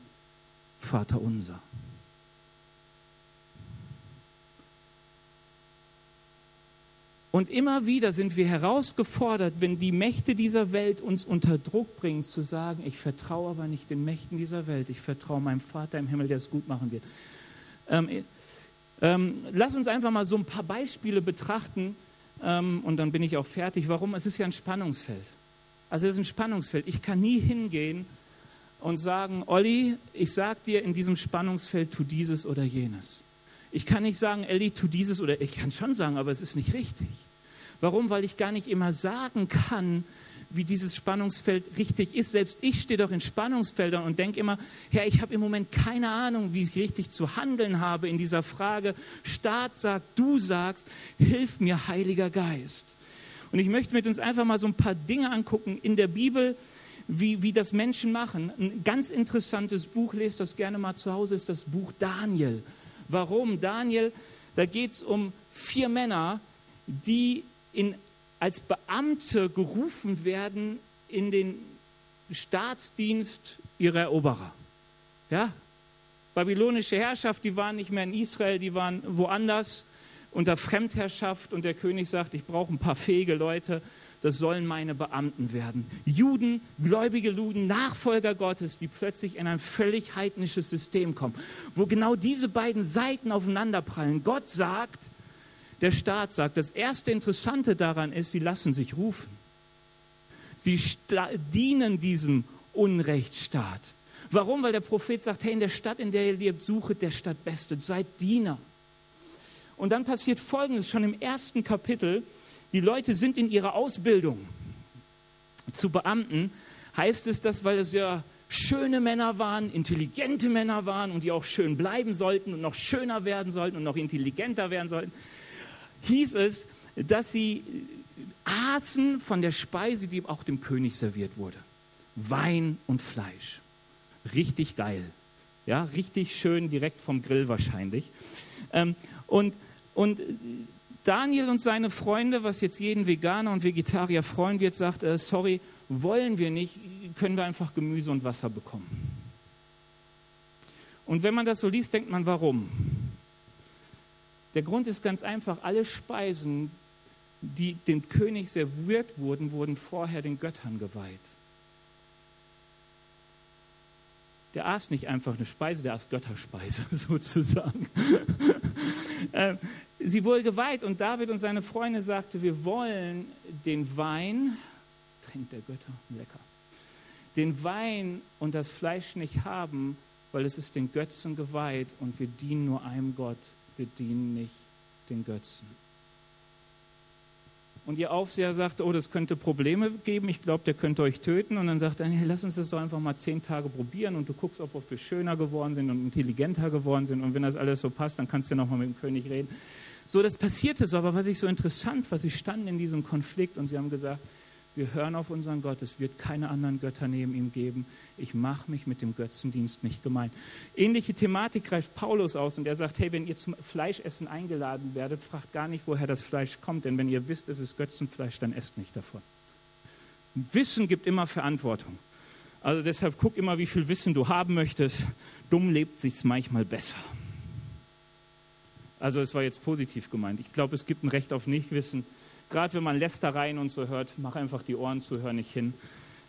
Vater unser. Und immer wieder sind wir herausgefordert, wenn die Mächte dieser Welt uns unter Druck bringen, zu sagen, ich vertraue aber nicht den Mächten dieser Welt, ich vertraue meinem Vater im Himmel, der es gut machen wird. Ähm, ähm, lass uns einfach mal so ein paar Beispiele betrachten ähm, und dann bin ich auch fertig. Warum? Es ist ja ein Spannungsfeld. Also es ist ein Spannungsfeld. Ich kann nie hingehen und sagen, Olli, ich sag dir in diesem Spannungsfeld, tu dieses oder jenes. Ich kann nicht sagen, Elli, tu dieses oder ich kann schon sagen, aber es ist nicht richtig. Warum? Weil ich gar nicht immer sagen kann, wie dieses Spannungsfeld richtig ist. Selbst ich stehe doch in Spannungsfeldern und denke immer, Herr, ich habe im Moment keine Ahnung, wie ich richtig zu handeln habe in dieser Frage. Staat sagt, du sagst, hilf mir, Heiliger Geist. Und ich möchte mit uns einfach mal so ein paar Dinge angucken in der Bibel, wie, wie das Menschen machen. Ein ganz interessantes Buch, lest das gerne mal zu Hause, ist das Buch Daniel. Warum? Daniel, da geht es um vier Männer, die in als Beamte gerufen werden in den Staatsdienst ihrer Eroberer. Ja? Babylonische Herrschaft, die waren nicht mehr in Israel, die waren woanders unter Fremdherrschaft und der König sagt, ich brauche ein paar fähige Leute, das sollen meine Beamten werden. Juden, gläubige Juden, Nachfolger Gottes, die plötzlich in ein völlig heidnisches System kommen, wo genau diese beiden Seiten aufeinanderprallen. Gott sagt, der Staat sagt. Das erste Interessante daran ist, sie lassen sich rufen. Sie dienen diesem Unrechtsstaat. Warum? Weil der Prophet sagt, hey, in der Stadt, in der ihr lebt, suchet der Stadt Beste, seid Diener. Und dann passiert Folgendes schon im ersten Kapitel. Die Leute sind in ihrer Ausbildung. zu Beamten, heißt es das, weil es ja schöne Männer waren, intelligente Männer waren und die auch schön bleiben sollten und noch schöner werden sollten und noch intelligenter werden sollten, hieß es, dass sie aßen von der Speise, die auch dem König serviert wurde. Wein und Fleisch. Richtig geil. Ja, richtig schön direkt vom Grill wahrscheinlich. Ähm, und, und Daniel und seine Freunde, was jetzt jeden Veganer und Vegetarier freuen wird, sagt, äh, sorry, wollen wir nicht, können wir einfach Gemüse und Wasser bekommen. Und wenn man das so liest, denkt man, warum? Der Grund ist ganz einfach, alle Speisen, die dem König serviert wurden, wurden vorher den Göttern geweiht. Der aß nicht einfach eine Speise, der aß Götterspeise sozusagen. Ähm, sie wurde geweiht und David und seine Freunde sagten, wir wollen den Wein, trinkt der Götter, lecker, den Wein und das Fleisch nicht haben, weil es ist den Götzen geweiht und wir dienen nur einem Gott, wir dienen nicht den Götzen. Und ihr Aufseher sagte, oh, das könnte Probleme geben, ich glaube, der könnte euch töten. Und dann sagt er, hey, lass uns das doch einfach mal zehn Tage probieren und du guckst, ob wir schöner geworden sind und intelligenter geworden sind. Und wenn das alles so passt, dann kannst du nochmal mit dem König reden. So, das passierte so, aber was ich so interessant war, sie standen in diesem Konflikt und sie haben gesagt, wir hören auf unseren Gott, es wird keine anderen Götter neben ihm geben. Ich mache mich mit dem Götzendienst nicht gemein. Ähnliche Thematik greift Paulus aus und er sagt, hey, wenn ihr zum Fleischessen eingeladen werdet, fragt gar nicht, woher das Fleisch kommt, denn wenn ihr wisst, es ist Götzenfleisch, dann esst nicht davon. Wissen gibt immer Verantwortung. Also deshalb guck immer, wie viel Wissen du haben möchtest. Dumm lebt sich's manchmal besser. Also es war jetzt positiv gemeint. Ich glaube, es gibt ein Recht auf Nichtwissen. Gerade wenn man Lästereien und so hört, mach einfach die Ohren zu, hör nicht hin.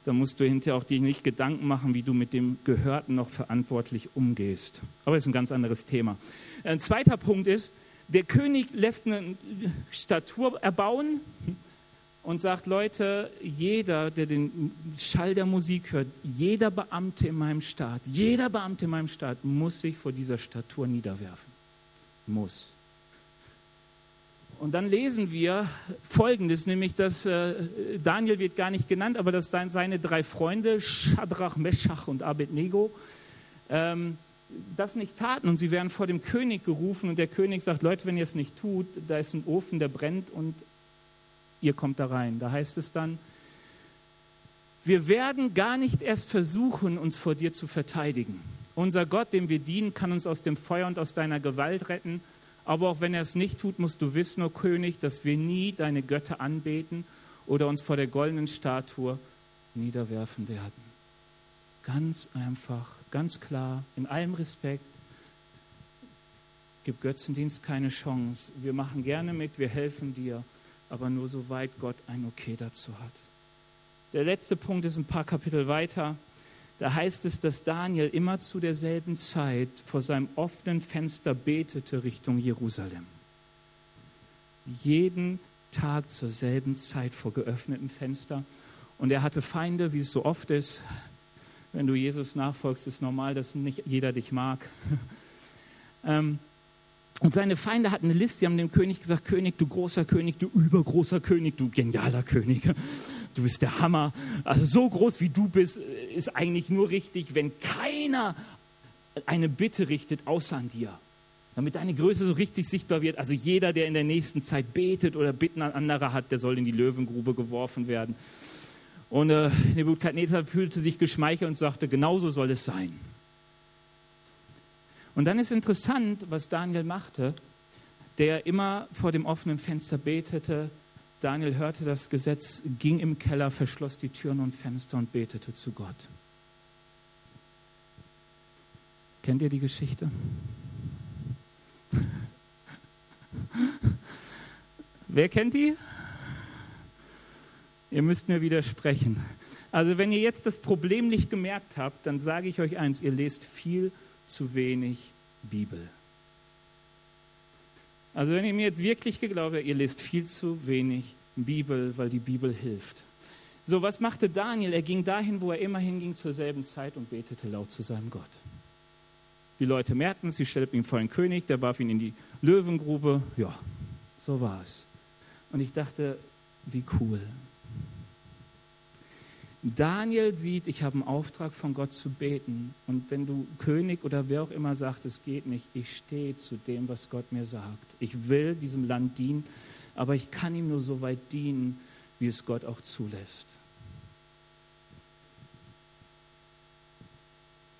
Da musst du hinterher auch dir nicht Gedanken machen, wie du mit dem Gehörten noch verantwortlich umgehst. Aber das ist ein ganz anderes Thema. Ein zweiter Punkt ist, der König lässt eine Statur erbauen und sagt, Leute, jeder, der den Schall der Musik hört, jeder Beamte in meinem Staat, jeder Beamte in meinem Staat muss sich vor dieser Statur niederwerfen. Muss. Und dann lesen wir Folgendes, nämlich dass äh, Daniel wird gar nicht genannt, aber dass seine drei Freunde, Shadrach, Meshach und Abednego, ähm, das nicht taten und sie werden vor dem König gerufen und der König sagt, Leute, wenn ihr es nicht tut, da ist ein Ofen, der brennt und ihr kommt da rein. Da heißt es dann, wir werden gar nicht erst versuchen, uns vor dir zu verteidigen. Unser Gott, dem wir dienen, kann uns aus dem Feuer und aus deiner Gewalt retten aber auch wenn er es nicht tut, musst du wissen, o oh König, dass wir nie deine Götter anbeten oder uns vor der goldenen Statue niederwerfen werden. Ganz einfach, ganz klar, in allem Respekt. Gib Götzendienst keine Chance. Wir machen gerne mit, wir helfen dir, aber nur soweit Gott ein Okay dazu hat. Der letzte Punkt ist ein paar Kapitel weiter. Da heißt es, dass Daniel immer zu derselben Zeit vor seinem offenen Fenster betete Richtung Jerusalem. Jeden Tag zur selben Zeit vor geöffnetem Fenster. Und er hatte Feinde, wie es so oft ist. Wenn du Jesus nachfolgst, ist normal, dass nicht jeder dich mag. Ähm, und seine Feinde hatten eine Liste, sie haben dem König gesagt, König, du großer König, du übergroßer König, du genialer König du bist der Hammer. Also so groß wie du bist, ist eigentlich nur richtig, wenn keiner eine Bitte richtet, außer an dir. Damit deine Größe so richtig sichtbar wird. Also jeder, der in der nächsten Zeit betet oder Bitten an andere hat, der soll in die Löwengrube geworfen werden. Und äh, Nebukadnezar fühlte sich geschmeichelt und sagte, genauso soll es sein. Und dann ist interessant, was Daniel machte, der immer vor dem offenen Fenster betete, Daniel hörte das Gesetz, ging im Keller, verschloss die Türen und Fenster und betete zu Gott. Kennt ihr die Geschichte? Wer kennt die? Ihr müsst mir widersprechen. Also wenn ihr jetzt das Problem nicht gemerkt habt, dann sage ich euch eins, ihr lest viel zu wenig Bibel. Also wenn ihr mir jetzt wirklich geglaubt habt, ihr lest viel zu wenig Bibel, weil die Bibel hilft. So, was machte Daniel? Er ging dahin, wo er immer hinging, zur selben Zeit und betete laut zu seinem Gott. Die Leute merkten es, sie stellten ihn vor den König, der warf ihn in die Löwengrube. Ja, so war es. Und ich dachte, wie cool. Daniel sieht, ich habe einen Auftrag von Gott zu beten. Und wenn du König oder wer auch immer sagt, es geht nicht, ich stehe zu dem, was Gott mir sagt. Ich will diesem Land dienen, aber ich kann ihm nur so weit dienen, wie es Gott auch zulässt.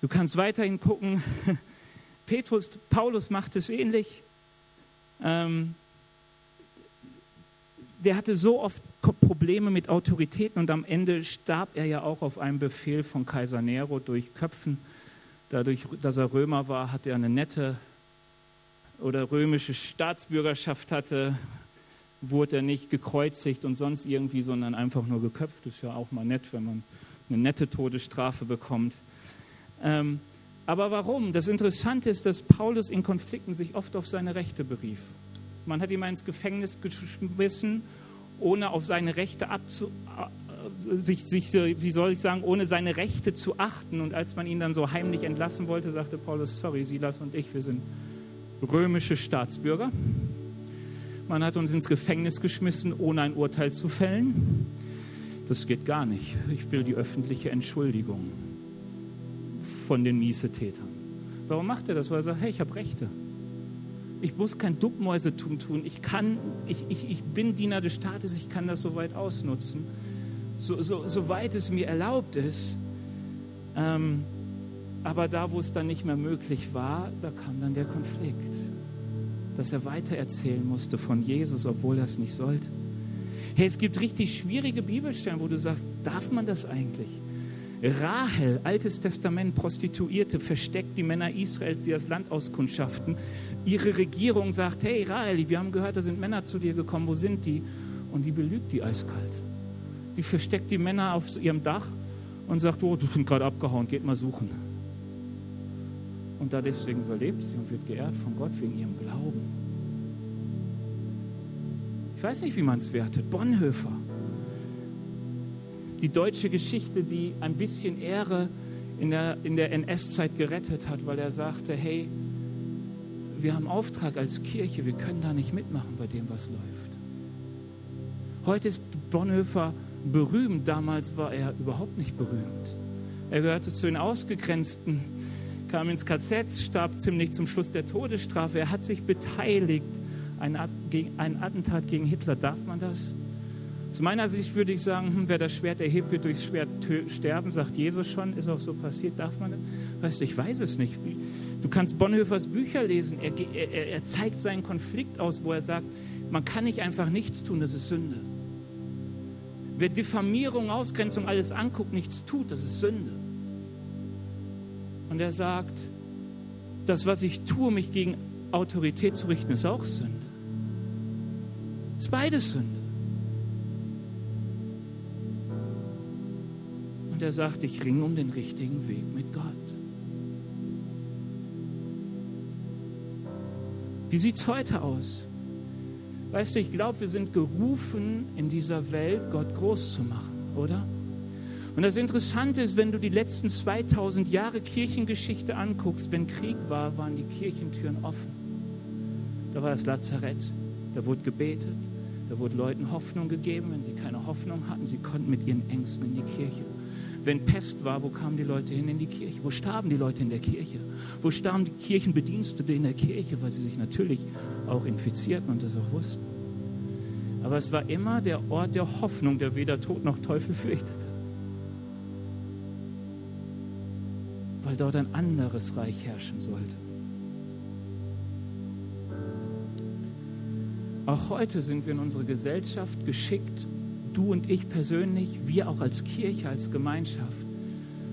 Du kannst weiterhin gucken, Petrus, Paulus macht es ähnlich. Ähm, der hatte so oft Probleme mit Autoritäten und am Ende starb er ja auch auf einen Befehl von Kaiser Nero durch Köpfen. Dadurch, dass er Römer war, hat er eine nette oder römische Staatsbürgerschaft hatte, wurde er nicht gekreuzigt und sonst irgendwie, sondern einfach nur geköpft. Das ist ja auch mal nett, wenn man eine nette Todesstrafe bekommt. Ähm, aber warum? Das Interessante ist, dass Paulus in Konflikten sich oft auf seine Rechte berief. Man hat ihn mal ins Gefängnis geschmissen, ohne auf seine Rechte abzu, äh, sich, sich, wie soll ich sagen, ohne seine Rechte zu achten. Und als man ihn dann so heimlich entlassen wollte, sagte Paulus, sorry, Silas und ich, wir sind römische Staatsbürger. Man hat uns ins Gefängnis geschmissen, ohne ein Urteil zu fällen. Das geht gar nicht. Ich will die öffentliche Entschuldigung von den Miesetätern. Warum macht er das? Weil er sagt, hey, ich habe Rechte. Ich muss kein Duckmäusetum tun. Ich, kann, ich, ich, ich bin Diener des Staates, ich kann das soweit ausnutzen, so, so, soweit es mir erlaubt ist. Ähm, aber da, wo es dann nicht mehr möglich war, da kam dann der Konflikt, dass er weitererzählen musste von Jesus, obwohl er es nicht sollte. Hey, es gibt richtig schwierige Bibelstellen, wo du sagst, darf man das eigentlich? Rahel, Altes Testament, Prostituierte, versteckt die Männer Israels, die das Land auskundschaften. Ihre Regierung sagt, hey Rahel, wir haben gehört, da sind Männer zu dir gekommen, wo sind die? Und die belügt die eiskalt. Die versteckt die Männer auf ihrem Dach und sagt, oh, die sind gerade abgehauen, geht mal suchen. Und da deswegen überlebt sie und wird geehrt von Gott wegen ihrem Glauben. Ich weiß nicht, wie man es wertet. Bonhoeffer die deutsche Geschichte, die ein bisschen Ehre in der, in der NS-Zeit gerettet hat, weil er sagte, hey, wir haben Auftrag als Kirche, wir können da nicht mitmachen bei dem, was läuft. Heute ist Bonhoeffer berühmt, damals war er überhaupt nicht berühmt. Er gehörte zu den Ausgegrenzten, kam ins KZ, starb ziemlich zum Schluss der Todesstrafe. Er hat sich beteiligt, ein, ein Attentat gegen Hitler, darf man das? Aus meiner Sicht würde ich sagen, hm, wer das Schwert erhebt, wird durchs Schwert sterben, sagt Jesus schon, ist auch so passiert, darf man das? Weißt du, ich weiß es nicht. Du kannst Bonhoeffers Bücher lesen, er, er, er zeigt seinen Konflikt aus, wo er sagt, man kann nicht einfach nichts tun, das ist Sünde. Wer Diffamierung, Ausgrenzung alles anguckt, nichts tut, das ist Sünde. Und er sagt, das, was ich tue, mich gegen Autorität zu richten, ist auch Sünde. Ist beides Sünde. Und er sagt, ich ringe um den richtigen Weg mit Gott. Wie sieht es heute aus? Weißt du, ich glaube, wir sind gerufen, in dieser Welt Gott groß zu machen, oder? Und das Interessante ist, wenn du die letzten 2000 Jahre Kirchengeschichte anguckst, wenn Krieg war, waren die Kirchentüren offen. Da war das Lazarett, da wurde gebetet, da wurde Leuten Hoffnung gegeben. Wenn sie keine Hoffnung hatten, sie konnten mit ihren Ängsten in die Kirche. Wenn Pest war, wo kamen die Leute hin in die Kirche? Wo starben die Leute in der Kirche? Wo starben die Kirchenbedienstete in der Kirche, weil sie sich natürlich auch infizierten und das auch wussten? Aber es war immer der Ort der Hoffnung, der weder Tod noch Teufel fürchtete. Weil dort ein anderes Reich herrschen sollte. Auch heute sind wir in unserer Gesellschaft geschickt, du und ich persönlich, wir auch als Kirche, als Gemeinschaft,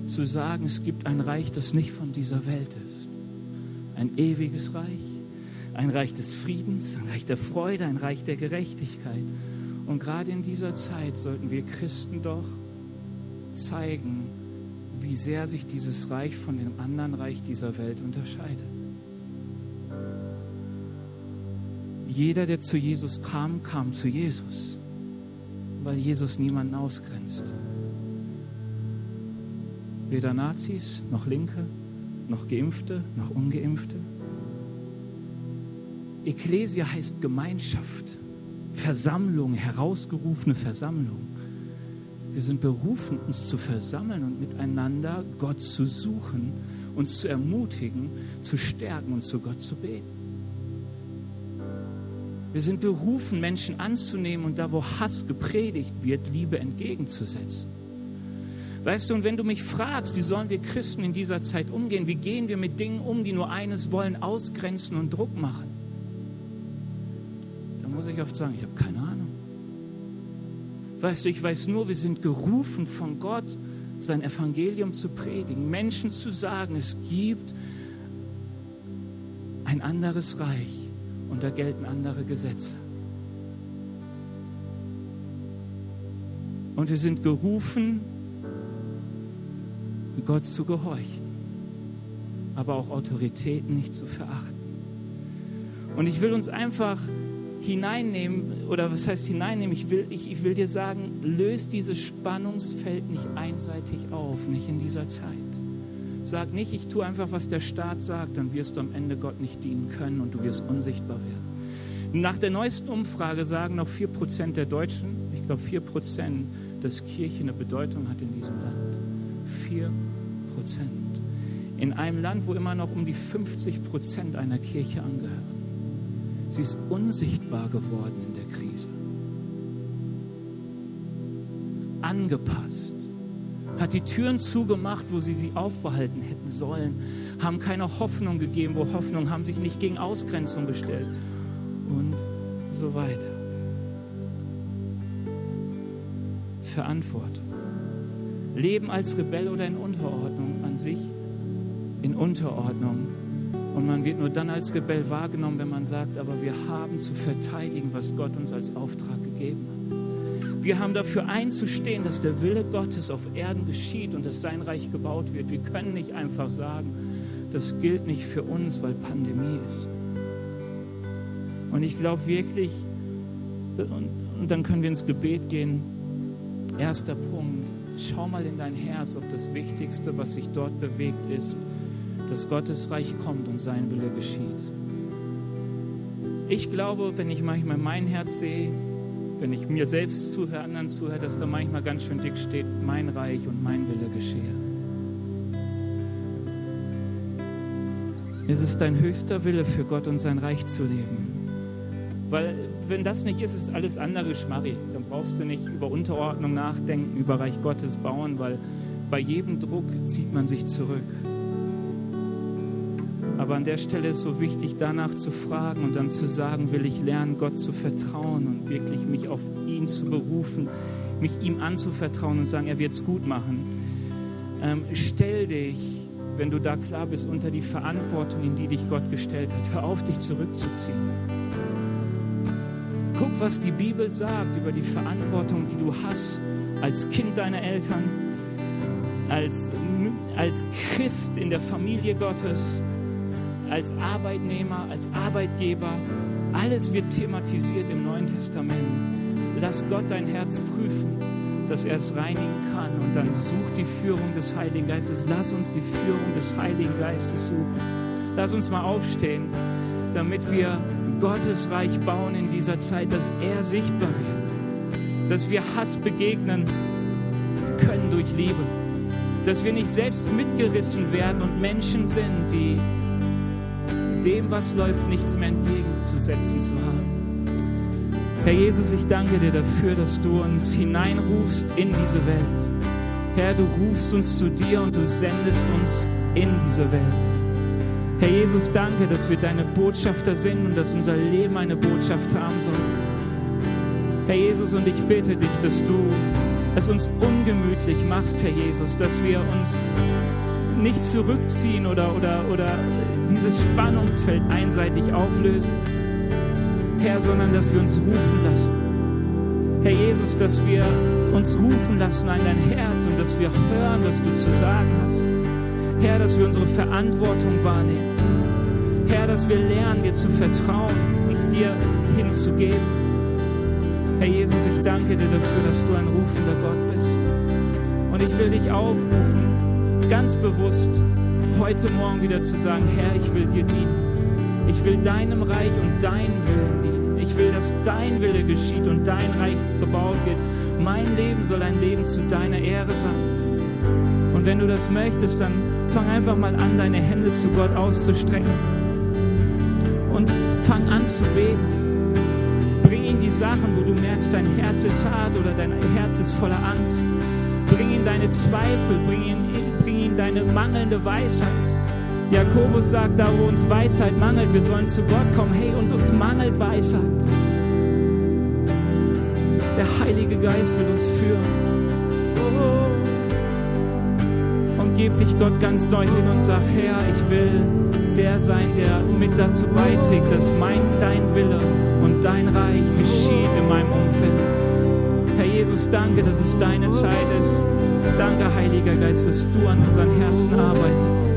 zu sagen, es gibt ein Reich, das nicht von dieser Welt ist. Ein ewiges Reich, ein Reich des Friedens, ein Reich der Freude, ein Reich der Gerechtigkeit. Und gerade in dieser Zeit sollten wir Christen doch zeigen, wie sehr sich dieses Reich von dem anderen Reich dieser Welt unterscheidet. Jeder, der zu Jesus kam, kam zu Jesus weil Jesus niemanden ausgrenzt. Weder Nazis, noch Linke, noch Geimpfte, noch Ungeimpfte. Ekklesia heißt Gemeinschaft, Versammlung, herausgerufene Versammlung. Wir sind berufen, uns zu versammeln und miteinander Gott zu suchen, uns zu ermutigen, zu stärken und zu Gott zu beten. Wir sind berufen, Menschen anzunehmen und da, wo Hass gepredigt wird, Liebe entgegenzusetzen. Weißt du, und wenn du mich fragst, wie sollen wir Christen in dieser Zeit umgehen, wie gehen wir mit Dingen um, die nur eines wollen, ausgrenzen und Druck machen, dann muss ich oft sagen, ich habe keine Ahnung. Weißt du, ich weiß nur, wir sind gerufen von Gott, sein Evangelium zu predigen, Menschen zu sagen, es gibt ein anderes Reich und da gelten andere Gesetze. Und wir sind gerufen, Gott zu gehorchen, aber auch Autoritäten nicht zu verachten. Und ich will uns einfach hineinnehmen, oder was heißt hineinnehmen? Ich will, ich, ich will dir sagen, löst dieses Spannungsfeld nicht einseitig auf, nicht in dieser Zeit. Sag nicht, ich tue einfach, was der Staat sagt, dann wirst du am Ende Gott nicht dienen können und du wirst unsichtbar werden. Nach der neuesten Umfrage sagen noch 4% der Deutschen, ich glaube 4%, dass Kirche eine Bedeutung hat in diesem Land. 4 Prozent. In einem Land, wo immer noch um die 50 Prozent einer Kirche angehören. Sie ist unsichtbar geworden in der Krise. Angepasst. Hat die Türen zugemacht, wo sie sie aufbehalten hätten sollen. Haben keine Hoffnung gegeben, wo Hoffnung haben sich nicht gegen Ausgrenzung gestellt. Und so weiter. Verantwortung. Leben als Rebell oder in Unterordnung an sich, in Unterordnung. Und man wird nur dann als Rebell wahrgenommen, wenn man sagt, aber wir haben zu verteidigen, was Gott uns als Auftrag gegeben hat. Wir haben dafür einzustehen, dass der Wille Gottes auf Erden geschieht und dass sein Reich gebaut wird. Wir können nicht einfach sagen, das gilt nicht für uns, weil Pandemie ist. Und ich glaube wirklich, und, dann können wir ins Gebet gehen. Erster Punkt, schau mal in dein Herz, ob das Wichtigste, was sich dort bewegt, ist, dass Gottes Reich kommt und sein Wille geschieht. Ich glaube, wenn ich manchmal mein Herz sehe, wenn ich mir selbst zuhöre, anderen zuhöre, dass da manchmal ganz schön dick steht, mein Reich und mein Wille geschehe. Es ist dein höchster Wille für Gott und sein Reich zu leben. Weil wenn das nicht ist, ist alles andere Schmarri. Dann brauchst du nicht über Unterordnung nachdenken, über Reich Gottes bauen, weil bei jedem Druck zieht man sich zurück. Aber an der Stelle ist so wichtig, danach zu fragen und dann zu sagen, will ich lernen, Gott zu vertrauen und wirklich mich auf ihn zu berufen, mich ihm anzuvertrauen und sagen, er wird es gut machen. Ähm, stell dich, wenn du da klar bist, unter die Verantwortung, in die dich Gott gestellt hat. Hör auf, dich zurückzuziehen. Guck, was die Bibel sagt über die Verantwortung, die du hast als Kind deiner Eltern, als, als Christ in der Familie Gottes, als Arbeitnehmer, als Arbeitgeber. Alles wird thematisiert im Neuen Testament. Lass Gott dein Herz prüfen, dass er es reinigen kann. Und dann such die Führung des Heiligen Geistes. Lass uns die Führung des Heiligen Geistes suchen. Lass uns mal aufstehen, damit wir Gottes Reich bauen in dieser Zeit, dass er sichtbar wird. Dass wir Hass begegnen können durch Liebe. Dass wir nicht selbst mitgerissen werden und Menschen sind, die dem, was läuft, nichts mehr entgegenzusetzen zu haben. Herr Jesus, ich danke dir dafür, dass du uns hineinrufst in diese Welt. Herr, du rufst uns zu dir und du sendest uns in diese Welt. Herr Jesus, danke, dass wir deine Botschafter sind und dass unser Leben eine Botschaft haben soll. Herr Jesus, und ich bitte dich, dass du es uns ungemütlich machst, Herr Jesus, dass wir uns nicht zurückziehen oder, oder, oder dieses Spannungsfeld einseitig auflösen, Herr, sondern dass wir uns rufen lassen. Herr Jesus, dass wir uns rufen lassen an dein Herz und dass wir hören, was du zu sagen hast. Herr, dass wir unsere Verantwortung wahrnehmen. Herr, dass wir lernen, dir zu vertrauen, uns dir hinzugeben. Herr Jesus, ich danke dir dafür, dass du ein rufender Gott bist. Und ich will dich aufrufen, ganz bewusst heute Morgen wieder zu sagen, Herr, ich will dir dienen. Ich will deinem Reich und deinem Willen dienen. Ich will, dass dein Wille geschieht und dein Reich gebaut wird. Mein Leben soll ein Leben zu deiner Ehre sein. Und wenn du das möchtest, dann fang einfach mal an, deine Hände zu Gott auszustrecken. Und fang an zu beten. Bring ihm die Sachen, wo du merkst, dein Herz ist hart oder dein Herz ist voller Angst. Bring ihm deine Zweifel, bring ihm, ihm deine mangelnde Weisheit. Jakobus sagt, da wo uns Weisheit mangelt, wir sollen zu Gott kommen. Hey, uns, uns mangelt Weisheit. Der Heilige Geist will uns führen. Und gib dich Gott ganz neu hin und sag, Herr, ich will der sein, der mit dazu beiträgt, dass mein, dein Wille und dein Reich geschieht in meinem Umfeld. Jesus, danke, dass es deine Zeit ist. Danke, Heiliger Geist, dass du an unseren Herzen arbeitest.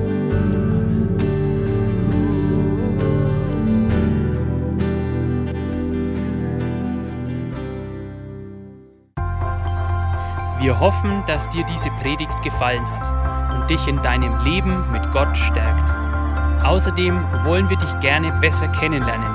Wir hoffen, dass dir diese Predigt gefallen hat und dich in deinem Leben mit Gott stärkt. Außerdem wollen wir dich gerne besser kennenlernen.